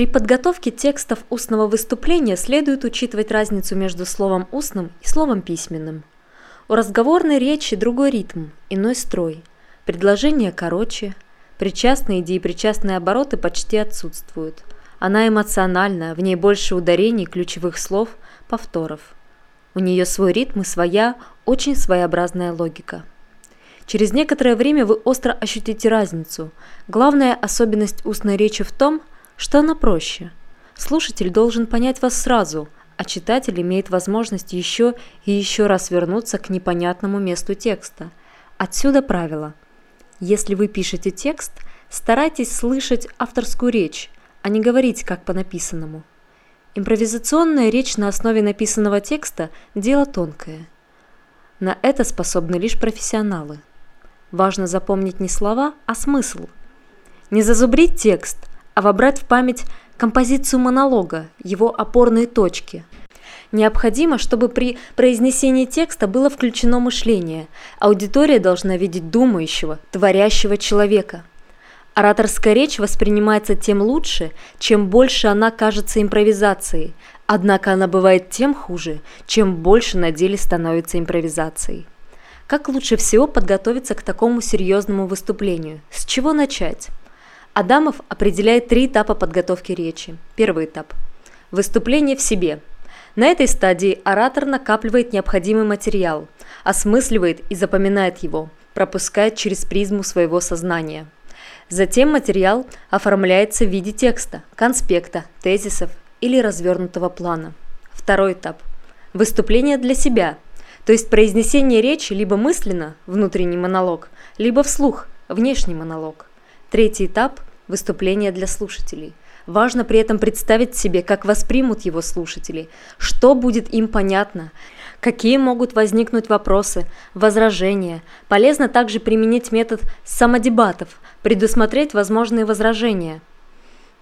При подготовке текстов устного выступления следует учитывать разницу между словом устным и словом письменным. У разговорной речи другой ритм, иной строй. Предложения короче, причастные и причастные обороты почти отсутствуют. Она эмоциональна, в ней больше ударений, ключевых слов, повторов. У нее свой ритм и своя, очень своеобразная логика. Через некоторое время вы остро ощутите разницу. Главная особенность устной речи в том, что она проще. Слушатель должен понять вас сразу, а читатель имеет возможность еще и еще раз вернуться к непонятному месту текста. Отсюда правило. Если вы пишете текст, старайтесь слышать авторскую речь, а не говорить как по написанному. Импровизационная речь на основе написанного текста – дело тонкое. На это способны лишь профессионалы – Важно запомнить не слова, а смысл. Не зазубрить текст, а вобрать в память композицию монолога, его опорные точки. Необходимо, чтобы при произнесении текста было включено мышление. Аудитория должна видеть думающего, творящего человека. Ораторская речь воспринимается тем лучше, чем больше она кажется импровизацией, однако она бывает тем хуже, чем больше на деле становится импровизацией. Как лучше всего подготовиться к такому серьезному выступлению? С чего начать? Адамов определяет три этапа подготовки речи. Первый этап – выступление в себе. На этой стадии оратор накапливает необходимый материал, осмысливает и запоминает его, пропускает через призму своего сознания. Затем материал оформляется в виде текста, конспекта, тезисов или развернутого плана. Второй этап – выступление для себя – то есть произнесение речи либо мысленно, внутренний монолог, либо вслух, внешний монолог. Третий этап – выступление для слушателей. Важно при этом представить себе, как воспримут его слушатели, что будет им понятно, какие могут возникнуть вопросы, возражения. Полезно также применить метод самодебатов, предусмотреть возможные возражения.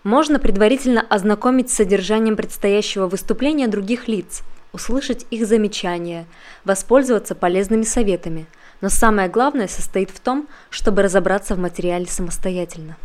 Можно предварительно ознакомить с содержанием предстоящего выступления других лиц – услышать их замечания, воспользоваться полезными советами. Но самое главное состоит в том, чтобы разобраться в материале самостоятельно.